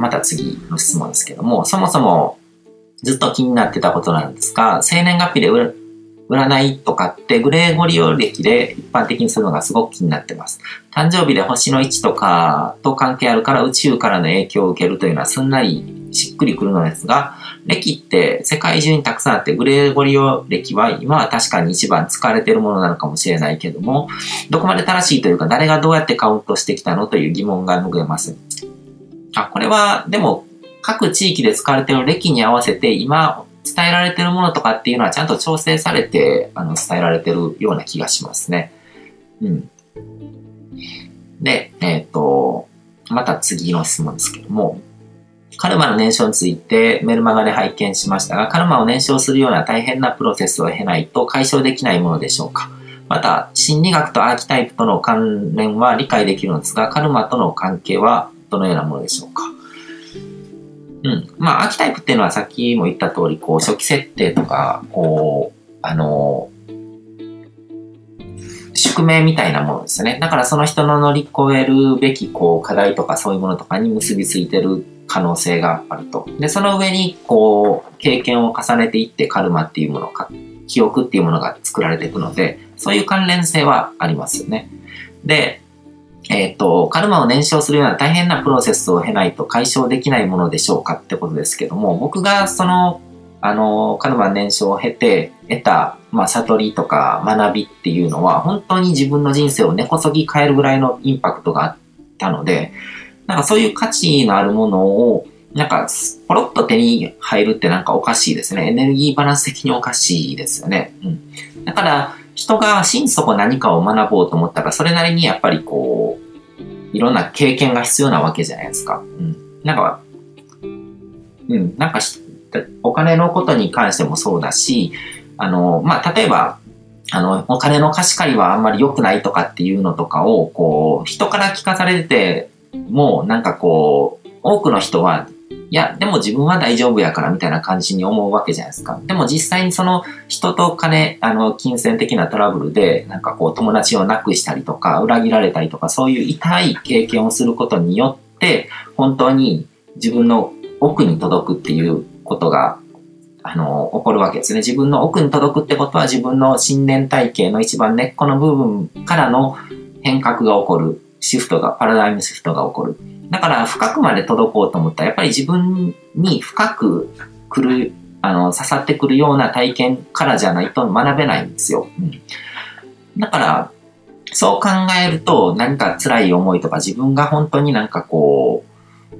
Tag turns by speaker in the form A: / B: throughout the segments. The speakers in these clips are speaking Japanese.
A: また次の質問ですけども、そもそもずっと気になってたことなんですが、生年月日で占いとかってグレーゴリオ歴で一般的にするのがすごく気になってます。誕生日で星の位置とかと関係あるから宇宙からの影響を受けるというのはすんなりしっくりくるのですが、歴って世界中にたくさんあってグレーゴリオ歴は今は確かに一番使われているものなのかもしれないけども、どこまで正しいというか誰がどうやってカウントしてきたのという疑問が拭えます。あ、これはでも各地域で使われている歴に合わせて今伝えられているものとかっていうのはちゃんと調整されてあの伝えられてるような気がしますね。うん。で、えっ、ー、と、また次の質問ですけども、カルマの燃焼についてメルマガで拝見しましたが、カルマを燃焼するような大変なプロセスを経ないと解消できないものでしょうかまた、心理学とアーキタイプとの関連は理解できるのですが、カルマとの関係はどのようなものでしょうか？うん。まあ、アーキタイプっていうのはさっきも言った通り、こう、初期設定とか、こう、あの、宿命みたいなものですね。だからその人の乗り越えるべき、こう、課題とかそういうものとかに結びついてる可能性があると。で、その上に、こう、経験を重ねていってカルマっていうものか、記憶っていうものが作られていくので、そういう関連性はありますよね。で、えっ、ー、と、カルマを燃焼するような大変なプロセスを経ないと解消できないものでしょうかってことですけども、僕がその、あの、カルマ燃焼を経て得た、まあ、悟りとか学びっていうのは、本当に自分の人生を根こそぎ変えるぐらいのインパクトがあったので、なんかそういう価値のあるものを、なんか、ポロッと手に入るってなんかおかしいですね。エネルギーバランス的におかしいですよね。うん。だから、人が心底何かを学ぼうと思ったら、それなりにやっぱりこう、いろんな経験が必要なわけじゃないですか。うん。なんか、うん、なんかお金のことに関してもそうだし、あの、まあ、例えば、あの、お金の貸し借りはあんまり良くないとかっていうのとかを、こう、人から聞かされてもう、なんかこう、多くの人は、いや、でも自分は大丈夫やからみたいな感じに思うわけじゃないですか。でも実際にその人と金、あの、金銭的なトラブルで、なんかこう友達を亡くしたりとか、裏切られたりとか、そういう痛い経験をすることによって、本当に自分の奥に届くっていうことが、あの、起こるわけですね。自分の奥に届くってことは自分の信念体系の一番根っこの部分からの変革が起こる。シフトが、パラダイムシフトが起こる。だから深くまで届こうと思ったら、やっぱり自分に深く来る、あの、刺さってくるような体験からじゃないと学べないんですよ。うん、だから、そう考えると何か辛い思いとか自分が本当になんかこう、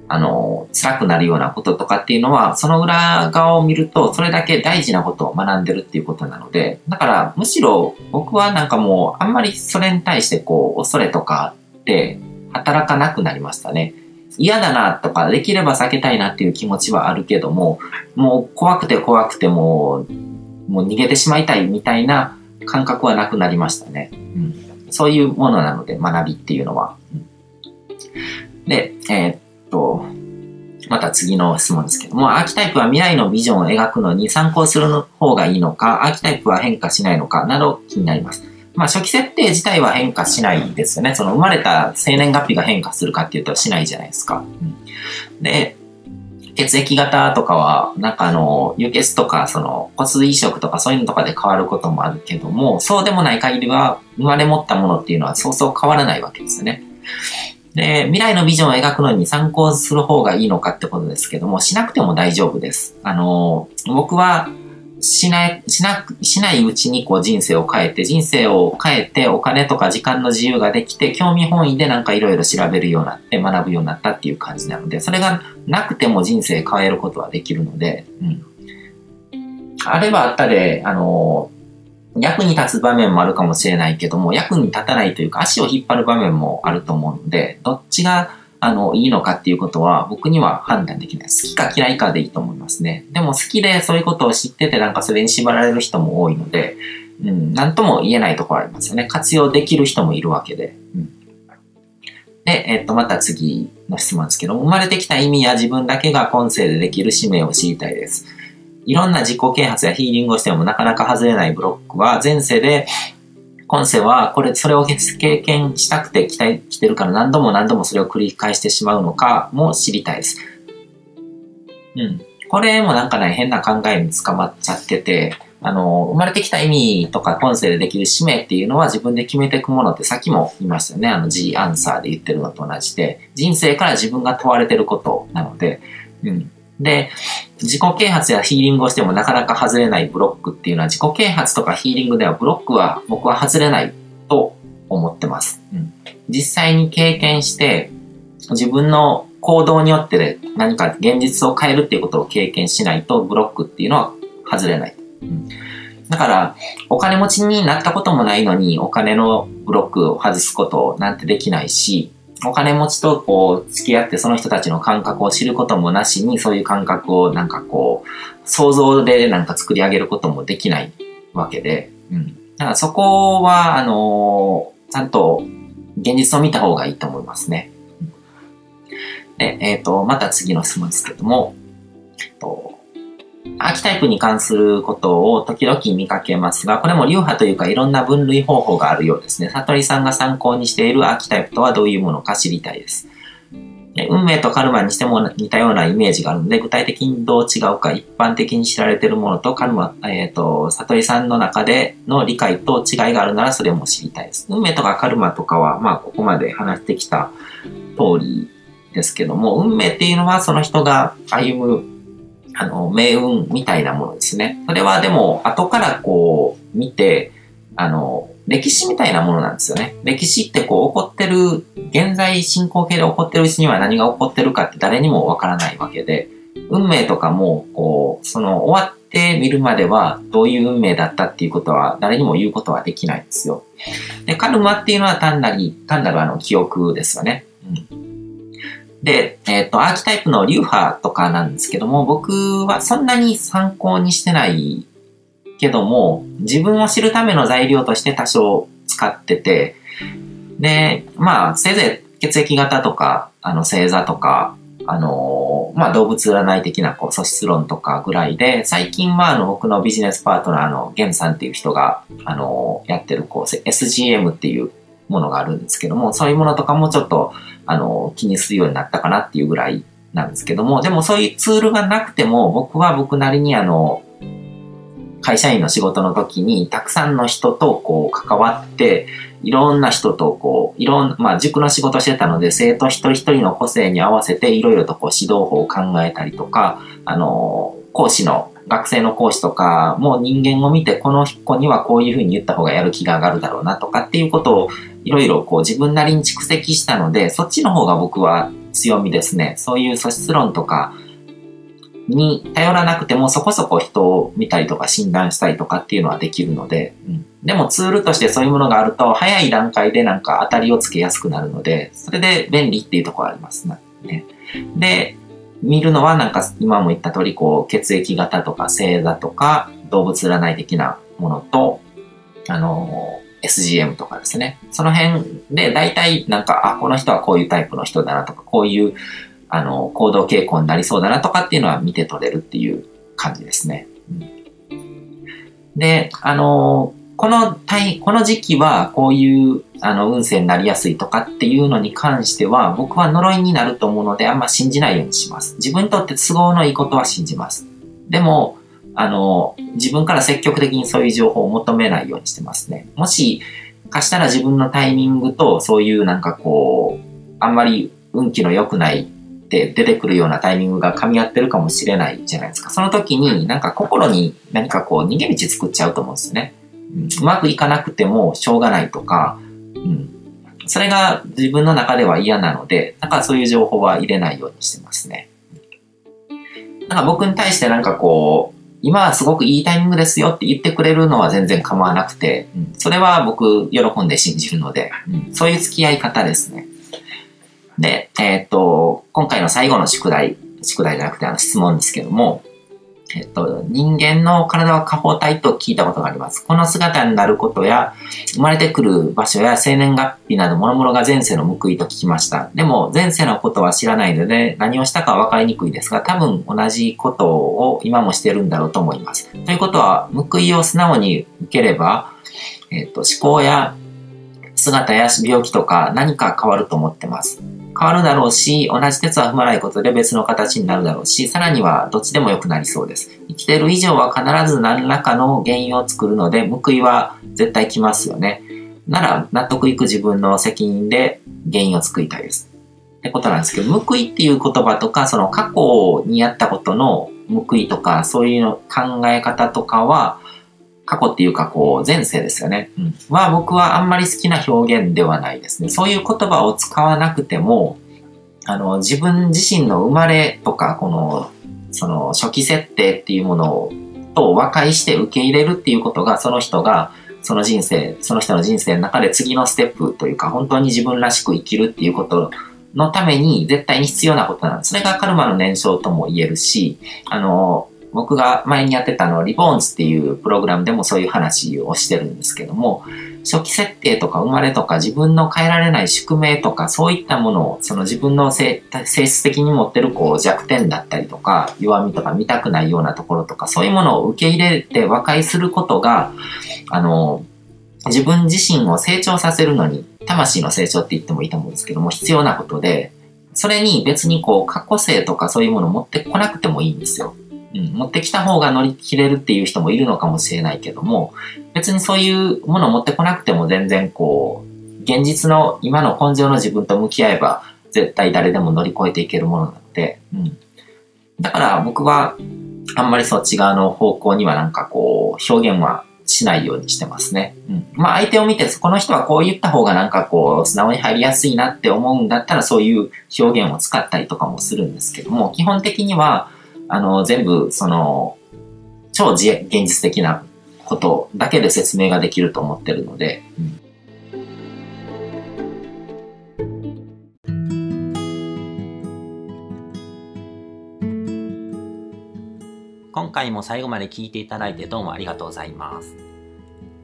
A: あの、辛くなるようなこととかっていうのは、その裏側を見ると、それだけ大事なことを学んでるっていうことなので、だからむしろ僕はなんかもう、あんまりそれに対してこう、恐れとかって働かなくなりましたね。嫌だなとか、できれば避けたいなっていう気持ちはあるけども、もう怖くて怖くてもう、もう逃げてしまいたいみたいな感覚はなくなりましたね。うん、そういうものなので、学びっていうのは。で、えー、っと、また次の質問ですけども、アーキタイプは未来のビジョンを描くのに参考する方がいいのか、アーキタイプは変化しないのかなど気になります。まあ初期設定自体は変化しないですよね。その生まれた生年月日が変化するかって言ったらしないじゃないですか。うん、で、血液型とかは、なんかあの、輸血とか、その骨髄移植とかそういうのとかで変わることもあるけども、そうでもない限りは、生まれ持ったものっていうのはそうそう変わらないわけですよね。で、未来のビジョンを描くのに参考する方がいいのかってことですけども、しなくても大丈夫です。あの、僕は、しない、しな、しないうちにこう人生を変えて、人生を変えてお金とか時間の自由ができて、興味本位でなんかいろいろ調べるようになって、学ぶようになったっていう感じなので、それがなくても人生変えることはできるので、うん。あればあったで、あの、役に立つ場面もあるかもしれないけども、役に立たないというか足を引っ張る場面もあると思うので、どっちがあの、いいのかっていうことは僕には判断できない。好きか嫌いかでいいと思いますね。でも好きでそういうことを知っててなんかそれに縛られる人も多いので、うん、なんとも言えないところありますよね。活用できる人もいるわけで。うん、で、えっと、また次の質問ですけど、生まれてきた意味や自分だけが今世でできる使命を知りたいです。いろんな自己啓発やヒーリングをしてもなかなか外れないブロックは前世で今世は、これ、それを経験したくて来た来てるから何度も何度もそれを繰り返してしまうのかも知りたいです。うん。これもなんかね、変な考えに捕まっちゃってて、あの、生まれてきた意味とか今世でできる使命っていうのは自分で決めていくものってさっきも言いましたよね。あの G アンサーで言ってるのと同じで、人生から自分が問われてることなので、うん。で、自己啓発やヒーリングをしてもなかなか外れないブロックっていうのは自己啓発とかヒーリングではブロックは僕は外れないと思ってます。うん、実際に経験して自分の行動によって何か現実を変えるっていうことを経験しないとブロックっていうのは外れない。うん、だから、お金持ちになったこともないのに、お金のブロックを外すことなんてできないし、お金持ちとこう付き合ってその人たちの感覚を知ることもなしに、そういう感覚をなんかこう、想像でなんか作り上げることもできないわけで、うん。だからそこは、あのー、ちゃんと現実を見た方がいいと思いますね。で、えっ、ー、と、また次の質問ですけども、えっと、アーキタイプに関することを時々見かけますが、これも流派というかいろんな分類方法があるようですね。悟りさんが参考にしているアーキタイプとはどういうものか知りたいです。運命とカルマにしても似たようなイメージがあるので、具体的にどう違うか、一般的に知られているものとカルマ、えっ、ー、と、悟りさんの中での理解と違いがあるならそれも知りたいです。運命とかカルマとかは、まあ、ここまで話してきた通りですけども、運命っていうのはその人が歩む、あの、命運みたいなものですね。それはでも、後からこう、見て、あの、歴史みたいなものなんですよね。歴史ってこう、起こってる、現在進行形で起こってるうちには何が起こってるかって誰にもわからないわけで、運命とかも、こう、その、終わってみるまでは、どういう運命だったっていうことは、誰にも言うことはできないんですよ。で、カルマっていうのは単なり、単なるあの、記憶ですよね。うんで、えっ、ー、と、アーキタイプの流派とかなんですけども、僕はそんなに参考にしてないけども、自分を知るための材料として多少使ってて、で、まあ、せいぜい血液型とか、あの、星座とか、あのー、まあ、動物占い的な、こう、素質論とかぐらいで、最近は、あの、僕のビジネスパートナーのゲンさんっていう人が、あのー、やってる、こう、SGM っていうものがあるんですけども、そういうものとかもちょっと、あの、気にするようになったかなっていうぐらいなんですけども、でもそういうツールがなくても、僕は僕なりにあの、会社員の仕事の時にたくさんの人とこう関わって、いろんな人とこう、いろんな、まあ塾の仕事してたので、生徒一人一人の個性に合わせていろいろとこう指導法を考えたりとか、あの、講師の、学生の講師とかも人間を見て、この子にはこういうふうに言った方がやる気が上がるだろうなとかっていうことをいろいろこう自分なりに蓄積したので、そっちの方が僕は強みですね。そういう素質論とかに頼らなくてもそこそこ人を見たりとか診断したりとかっていうのはできるので、うん、でもツールとしてそういうものがあると早い段階でなんか当たりをつけやすくなるので、それで便利っていうところありますね。で、見るのはなんか今も言った通りこう血液型とか星座とか動物占い的なものと、あの SGM とかですね。その辺で大体なんか、あ、この人はこういうタイプの人だなとか、こういうあの行動傾向になりそうだなとかっていうのは見て取れるっていう感じですね。うん、で、あの、この体この時期はこういうあの運勢になりやすいとかっていうのに関しては僕は呪いになると思うのであんま信じないようにします。自分にとって都合のいいことは信じます。でも、あの、自分から積極的にそういう情報を求めないようにしてますね。もし、かしたら自分のタイミングとそういうなんかこう、あんまり運気の良くないって出てくるようなタイミングが噛み合ってるかもしれないじゃないですか。その時になんか心に何かこう逃げ道作っちゃうと思うんですね。うん、うまくいかなくてもしょうがないとか、うん。それが自分の中では嫌なので、なんかそういう情報は入れないようにしてますね。なんか僕に対してなんかこう、今はすごくいいタイミングですよって言ってくれるのは全然構わなくて、うん、それは僕喜んで信じるので、うん、そういう付き合い方ですね。で、えっ、と、今回の最後の宿題、宿題じゃなくてあの質問ですけども、えっと、人間の体は下方体と聞いたことがあります。この姿になることや、生まれてくる場所や生年月日など諸々が前世の報いと聞きました。でも、前世のことは知らないので、何をしたかは分かりにくいですが、多分同じことを今もしてるんだろうと思います。ということは、報いを素直に受ければ、えっと、思考や姿や病気とか何か変わると思ってます。変わるだろうし、同じ鉄は踏まないことで別の形になるだろうし、さらにはどっちでも良くなりそうです。生きてる以上は必ず何らかの原因を作るので、報いは絶対来ますよね。なら、納得いく自分の責任で原因を作りたいです。ってことなんですけど、報いっていう言葉とか、その過去にやったことの報いとか、そういう考え方とかは、過去っていうかこう前世ですよね。うん。は僕はあんまり好きな表現ではないですね。そういう言葉を使わなくても、あの、自分自身の生まれとか、この、その初期設定っていうものと和解して受け入れるっていうことが、その人が、その人生、その人の人生の中で次のステップというか、本当に自分らしく生きるっていうことのために絶対に必要なことなんです。それがカルマの燃焼とも言えるし、あの、僕が前にやってたの、リボーンズっていうプログラムでもそういう話をしてるんですけども、初期設定とか生まれとか自分の変えられない宿命とかそういったものを、その自分の性質的に持ってるこう弱点だったりとか弱みとか見たくないようなところとかそういうものを受け入れて和解することが、あの、自分自身を成長させるのに、魂の成長って言ってもいいと思うんですけども、必要なことで、それに別にこう過去性とかそういうものを持ってこなくてもいいんですよ。うん、持ってきた方が乗り切れるっていう人もいるのかもしれないけども、別にそういうものを持ってこなくても全然こう、現実の今の根性の自分と向き合えば、絶対誰でも乗り越えていけるものなので、うん。だから僕は、あんまりそっち側の方向にはなんかこう、表現はしないようにしてますね。うん。まあ相手を見て、この人はこう言った方がなんかこう、素直に入りやすいなって思うんだったら、そういう表現を使ったりとかもするんですけども、基本的には、あの、全部、その、超現実的なことだけで説明ができると思ってるので、うん
B: 今回も最後まで聞いていただいてどうもありがとうございます。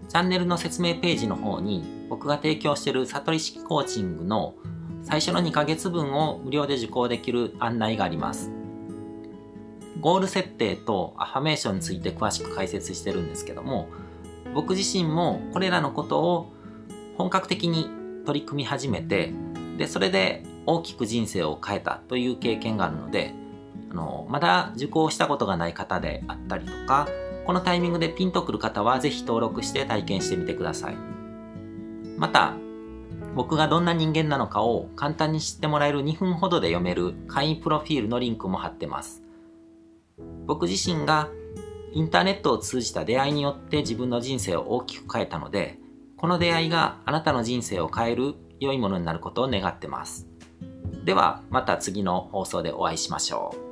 B: チャンネルの説明ページの方に僕が提供している悟り式コーチングの最初の2ヶ月分を無料で受講できる案内があります。ゴール設定とアファメーションについて詳しく解説してるんですけども、僕自身もこれらのことを本格的に取り組み始めて、で、それで大きく人生を変えたという経験があるので、あの、まだ受講したことがない方であったりとか、このタイミングでピンとくる方はぜひ登録して体験してみてください。また、僕がどんな人間なのかを簡単に知ってもらえる2分ほどで読める会員プロフィールのリンクも貼ってます。僕自身がインターネットを通じた出会いによって自分の人生を大きく変えたので、この出会いがあなたの人生を変える良いものになることを願ってます。ではまた次の放送でお会いしましょう。